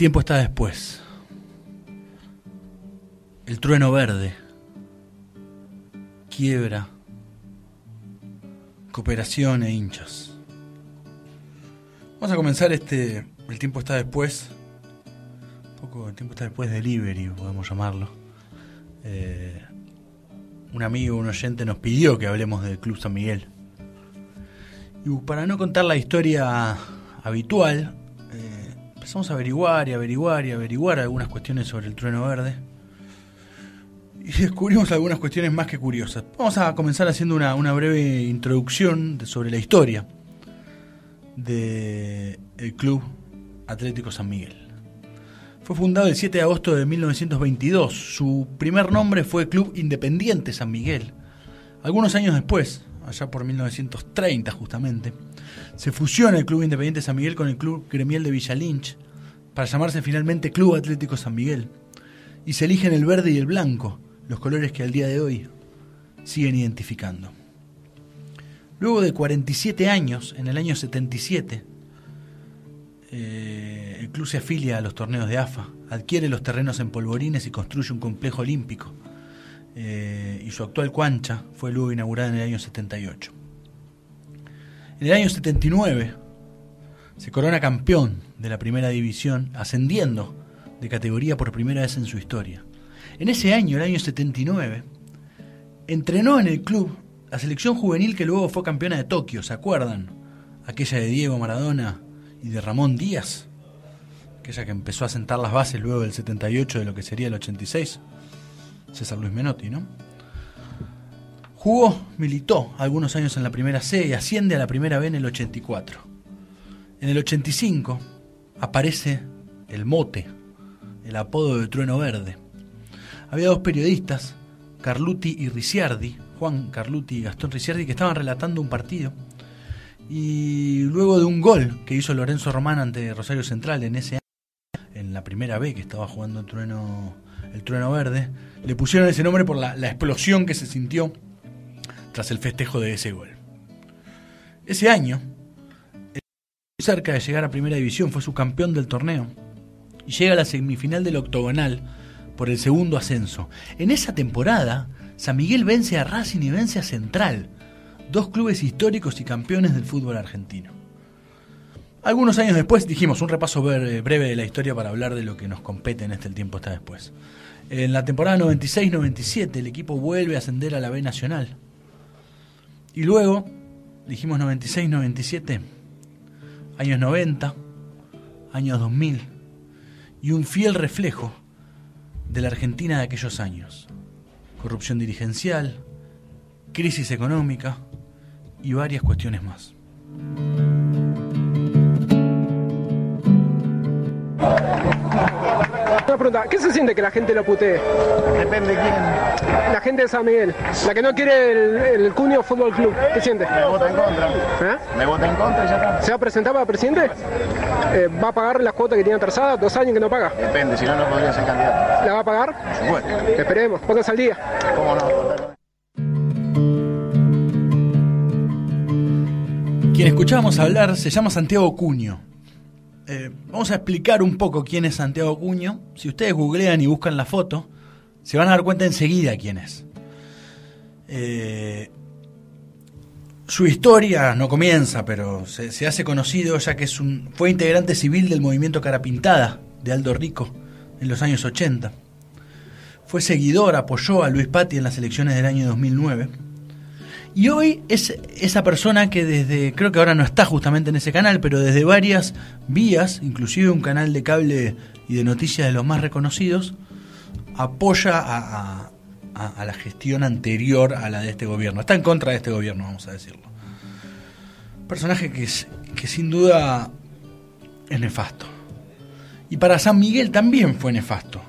tiempo está después. El trueno verde. Quiebra. Cooperación e hinchas. Vamos a comenzar este. El tiempo está después. Un poco el tiempo está después delivery, podemos llamarlo. Eh, un amigo, un oyente nos pidió que hablemos del Club San Miguel. Y para no contar la historia habitual, eh, empezamos a averiguar y averiguar y averiguar algunas cuestiones sobre el trueno verde. Y descubrimos algunas cuestiones más que curiosas. Vamos a comenzar haciendo una, breve introducción sobre la historia del Club Atlético San Miguel. Fue fundado el 7 de agosto de 1922. Su primer nombre fue Club Independiente San Miguel. Algunos años después, allá por 1930 justamente, se fusiona el Club Independiente San Miguel con el Club Gremial de Villa Lynch para llamarse finalmente Club Atlético San Miguel. Y se eligen el verde y el blanco, los colores que al día de hoy siguen identificando. Luego de 47 años, en el año 77, eh, el club se afilia a los torneos de AFA, adquiere los terrenos en Polvorines y construye un complejo olímpico. Eh, y su actual cuancha fue luego inaugurada en el año 78. En el año 79 se corona campeón de la primera división, ascendiendo de categoría por primera vez en su historia. En ese año, el año 79, entrenó en el club la selección juvenil que luego fue campeona de Tokio, ¿se acuerdan? Aquella de Diego Maradona y de Ramón Díaz, aquella que empezó a sentar las bases luego del 78 de lo que sería el 86. César Luis Menotti, ¿no? Jugó, militó algunos años en la primera C y asciende a la primera B en el 84. En el 85 aparece el mote, el apodo de Trueno Verde. Había dos periodistas, Carluti y Ricciardi, Juan Carluti y Gastón Ricciardi, que estaban relatando un partido. Y luego de un gol que hizo Lorenzo Román ante Rosario Central en ese año, en la primera B que estaba jugando Trueno, el Trueno Verde, le pusieron ese nombre por la, explosión que se sintió tras el festejo de ese gol. Ese año, cerca de llegar a Primera División, fue su campeón del torneo y llega a la semifinal del octogonal por el segundo ascenso. En esa temporada, San Miguel vence a Racing y vence a Central, dos clubes históricos y campeones del fútbol argentino. Algunos años después dijimos un repaso breve de la historia para hablar de lo que nos compete en este tiempo está después. En la temporada 96-97 el equipo vuelve a ascender a la B Nacional. Y luego, dijimos 96-97, años 90, años 2000, y un fiel reflejo de la Argentina de aquellos años. Corrupción dirigencial, crisis económica y varias cuestiones más. Pregunta, ¿qué se siente que la gente lo putee? Depende de quién. La gente de San Miguel, la que no quiere el, Cunio Fútbol Club, ¿qué siente? Me vota en contra. ¿Eh? Me vota en contra y ya está. ¿Se va a presentar para presidente? Eh, ¿Va a pagar las cuotas que tiene atrasadas? ¿Dos años que no paga? Depende, si no, no podría ser candidato. ¿La va a pagar? Supuesto. Esperemos, pónganse al día. ¿Cómo no? Quien escuchábamos hablar se llama Santiago Cuño. Eh, vamos a explicar un poco quién es Santiago Cuño. Si ustedes googlean y buscan la foto, se van a dar cuenta enseguida quién es. Eh, su historia no comienza, pero se, hace conocido ya que es un, fue integrante civil del movimiento Carapintada de Aldo Rico en los años 80. Fue seguidor, apoyó a Luis Patti en las elecciones del año 2009 y hoy es esa persona que desde, creo que ahora no está justamente en ese canal, pero desde varias vías, inclusive un canal de cable y de noticias de los más reconocidos, apoya a, la gestión anterior a la de este gobierno. Está en contra de este gobierno, vamos a decirlo. Personaje que, es, que sin duda es nefasto. Y para San Miguel también fue nefasto.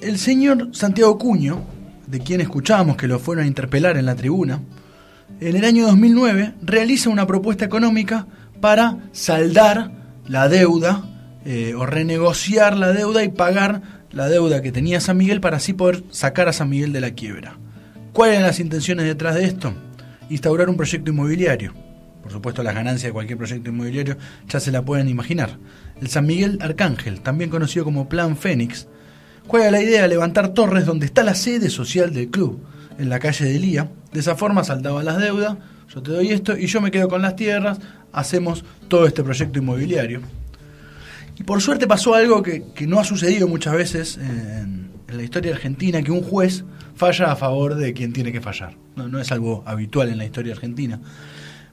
El señor Santiago Cuño, de quien escuchamos que lo fueron a interpelar en la tribuna, en el año 2009 realiza una propuesta económica para saldar la deuda eh, o renegociar la deuda y pagar la deuda que tenía San Miguel para así poder sacar a San Miguel de la quiebra. ¿Cuáles eran las intenciones detrás de esto? Instaurar un proyecto inmobiliario, por supuesto las ganancias de cualquier proyecto inmobiliario ya se la pueden imaginar. El San Miguel Arcángel, también conocido como Plan Fénix, juega la idea de levantar torres donde está la sede social del club, en la calle de Lía. De esa forma saltaba las deudas, yo te doy esto y yo me quedo con las tierras, hacemos todo este proyecto inmobiliario. Y por suerte pasó algo que, no ha sucedido muchas veces en, la historia argentina, que un juez falla a favor de quien tiene que fallar. No es algo habitual en la historia argentina.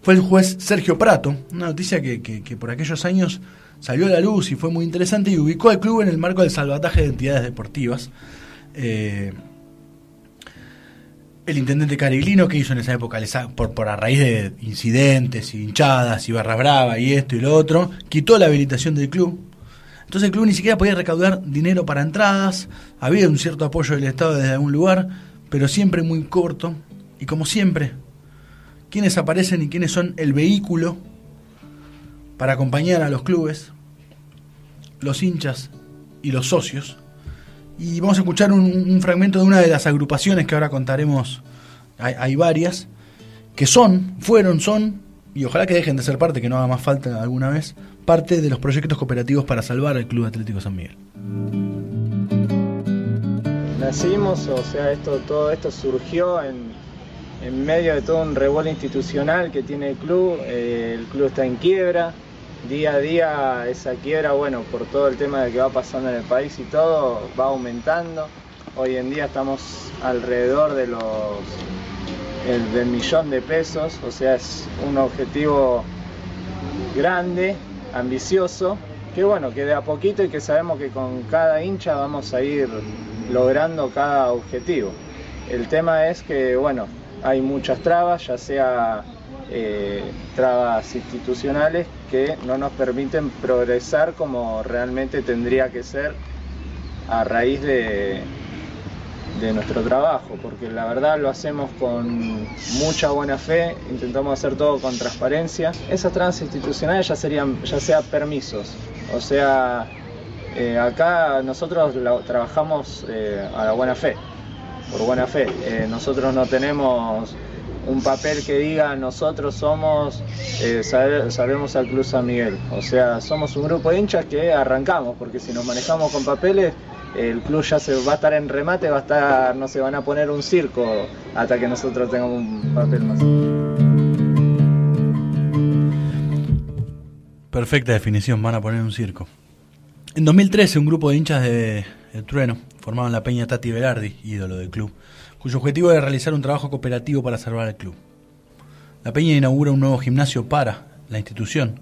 Fue el juez Sergio Prato, una noticia que, que, por aquellos años salió a la luz y fue muy interesante y ubicó al club en el marco del salvataje de entidades deportivas. Eh, el intendente Cariglino que hizo en esa época, por, por a raíz de incidentes y hinchadas y barra brava y esto y lo otro, quitó la habilitación del club. Entonces el club ni siquiera podía recaudar dinero para entradas, había un cierto apoyo del Estado desde algún lugar, pero siempre muy corto. Y como siempre, quienes aparecen y quiénes son el vehículo para acompañar a los clubes, los hinchas y los socios y vamos a escuchar un, fragmento de una de las agrupaciones que ahora contaremos, hay, varias, que son, fueron, son, y ojalá que dejen de ser parte, que no haga más falta alguna vez, parte de los proyectos cooperativos para salvar al Club Atlético San Miguel. Nacimos, o sea, esto, todo esto surgió en, en medio de todo un revuelo institucional que tiene el club, eh, el club está en quiebra, día a día esa quiebra, bueno, por todo el tema de que va pasando en el país y todo, va aumentando. Hoy en día estamos alrededor de los el, del millón de pesos, o sea, es un objetivo grande, ambicioso, que bueno, que de a poquito y que sabemos que con cada hincha vamos a ir logrando cada objetivo. El tema es que, bueno, hay muchas trabas, ya sea eh, trabas institucionales que no nos permiten progresar como realmente tendría que ser a raíz de, nuestro trabajo, porque la verdad lo hacemos con mucha buena fe, intentamos hacer todo con transparencia. Esas trabas institucionales ya serían, ya sea permisos, o sea, eh, acá nosotros trabajamos eh, a la buena fe, por buena fe. nosotros no tenemos un papel que diga nosotros somos, eh, sabemos al Club San Miguel. O sea, somos un grupo de hinchas que arrancamos, porque si nos manejamos con papeles, el club ya se va a estar en remate, va a estar, no se van a poner un circo hasta que nosotros tengamos un papel más. Perfecta definición, van a poner un circo. En 2013 un grupo de hinchas de, de Trueno formaban la Peña Tati Velardi, ídolo del club, cuyo objetivo era realizar un trabajo cooperativo para salvar al club. La Peña inaugura un nuevo gimnasio para la institución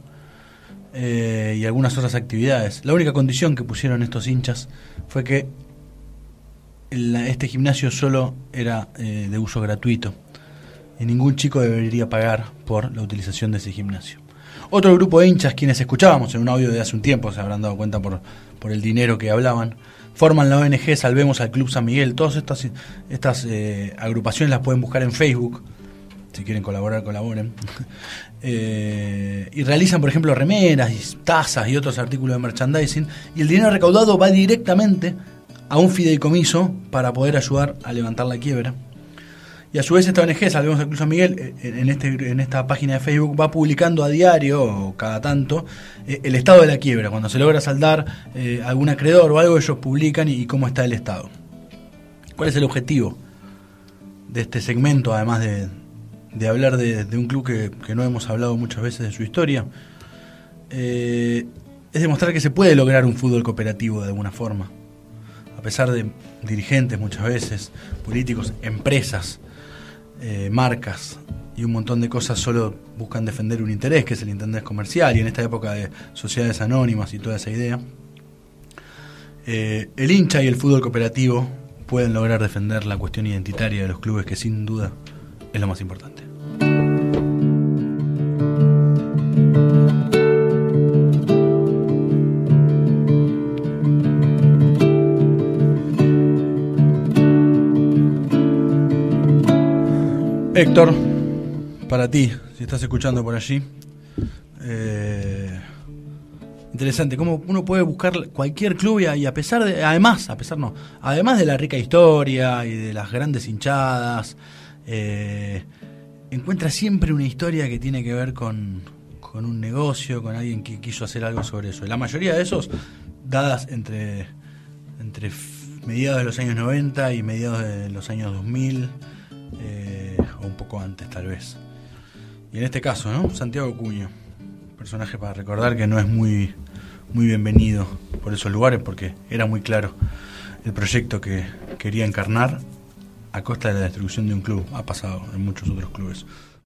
eh, y algunas otras actividades. La única condición que pusieron estos hinchas fue que este gimnasio solo era eh, de uso gratuito y ningún chico debería pagar por la utilización de ese gimnasio. Otro grupo de hinchas, quienes escuchábamos en un audio de hace un tiempo, se habrán dado cuenta por, por el dinero que hablaban, forman la ONG Salvemos al Club San Miguel. Todas estas, estas eh, agrupaciones las pueden buscar en Facebook. Si quieren colaborar, colaboren. Eh, y realizan, por ejemplo, remeras, tazas y otros artículos de merchandising. Y el dinero recaudado va directamente a un fideicomiso para poder ayudar a levantar la quiebra. Y a su vez esta ONG, Salvemos al Club Miguel, eh, en, este, en esta página de Facebook va publicando a diario o cada tanto eh, el estado de la quiebra. Cuando se logra saldar eh, algún acreedor o algo, ellos publican y, cómo está el estado. ¿Cuál es el objetivo de este segmento, además de, de hablar de, un club que, que, no hemos hablado muchas veces de su historia? es demostrar que se puede lograr un fútbol cooperativo de alguna forma. A pesar de dirigentes muchas veces, políticos, empresas, eh, marcas y un montón de cosas solo buscan defender un interés, que es el interés comercial, y en esta época de sociedades anónimas y toda esa idea, eh, el hincha y el fútbol cooperativo pueden lograr defender la cuestión identitaria de los clubes, que sin duda es lo más importante. Héctor, para ti, si estás escuchando por allí, eh, interesante, cómo uno puede buscar cualquier club y a, pesar de, además, a pesar no, además de la rica historia y de las grandes hinchadas, eh, encuentra siempre una historia que tiene que ver con, con un negocio, con alguien que quiso hacer algo sobre eso. Y la mayoría de esos, dadas entre, entre mediados de los años 90 y mediados de los años 2000, eh, o un antes tal vez. Y en este caso, ¿no? Santiago Cuño, personaje para recordar que no es muy, muy bienvenido por esos lugares porque era muy claro el proyecto que quería encarnar a costa de la destrucción de un club. Ha pasado en muchos otros clubes.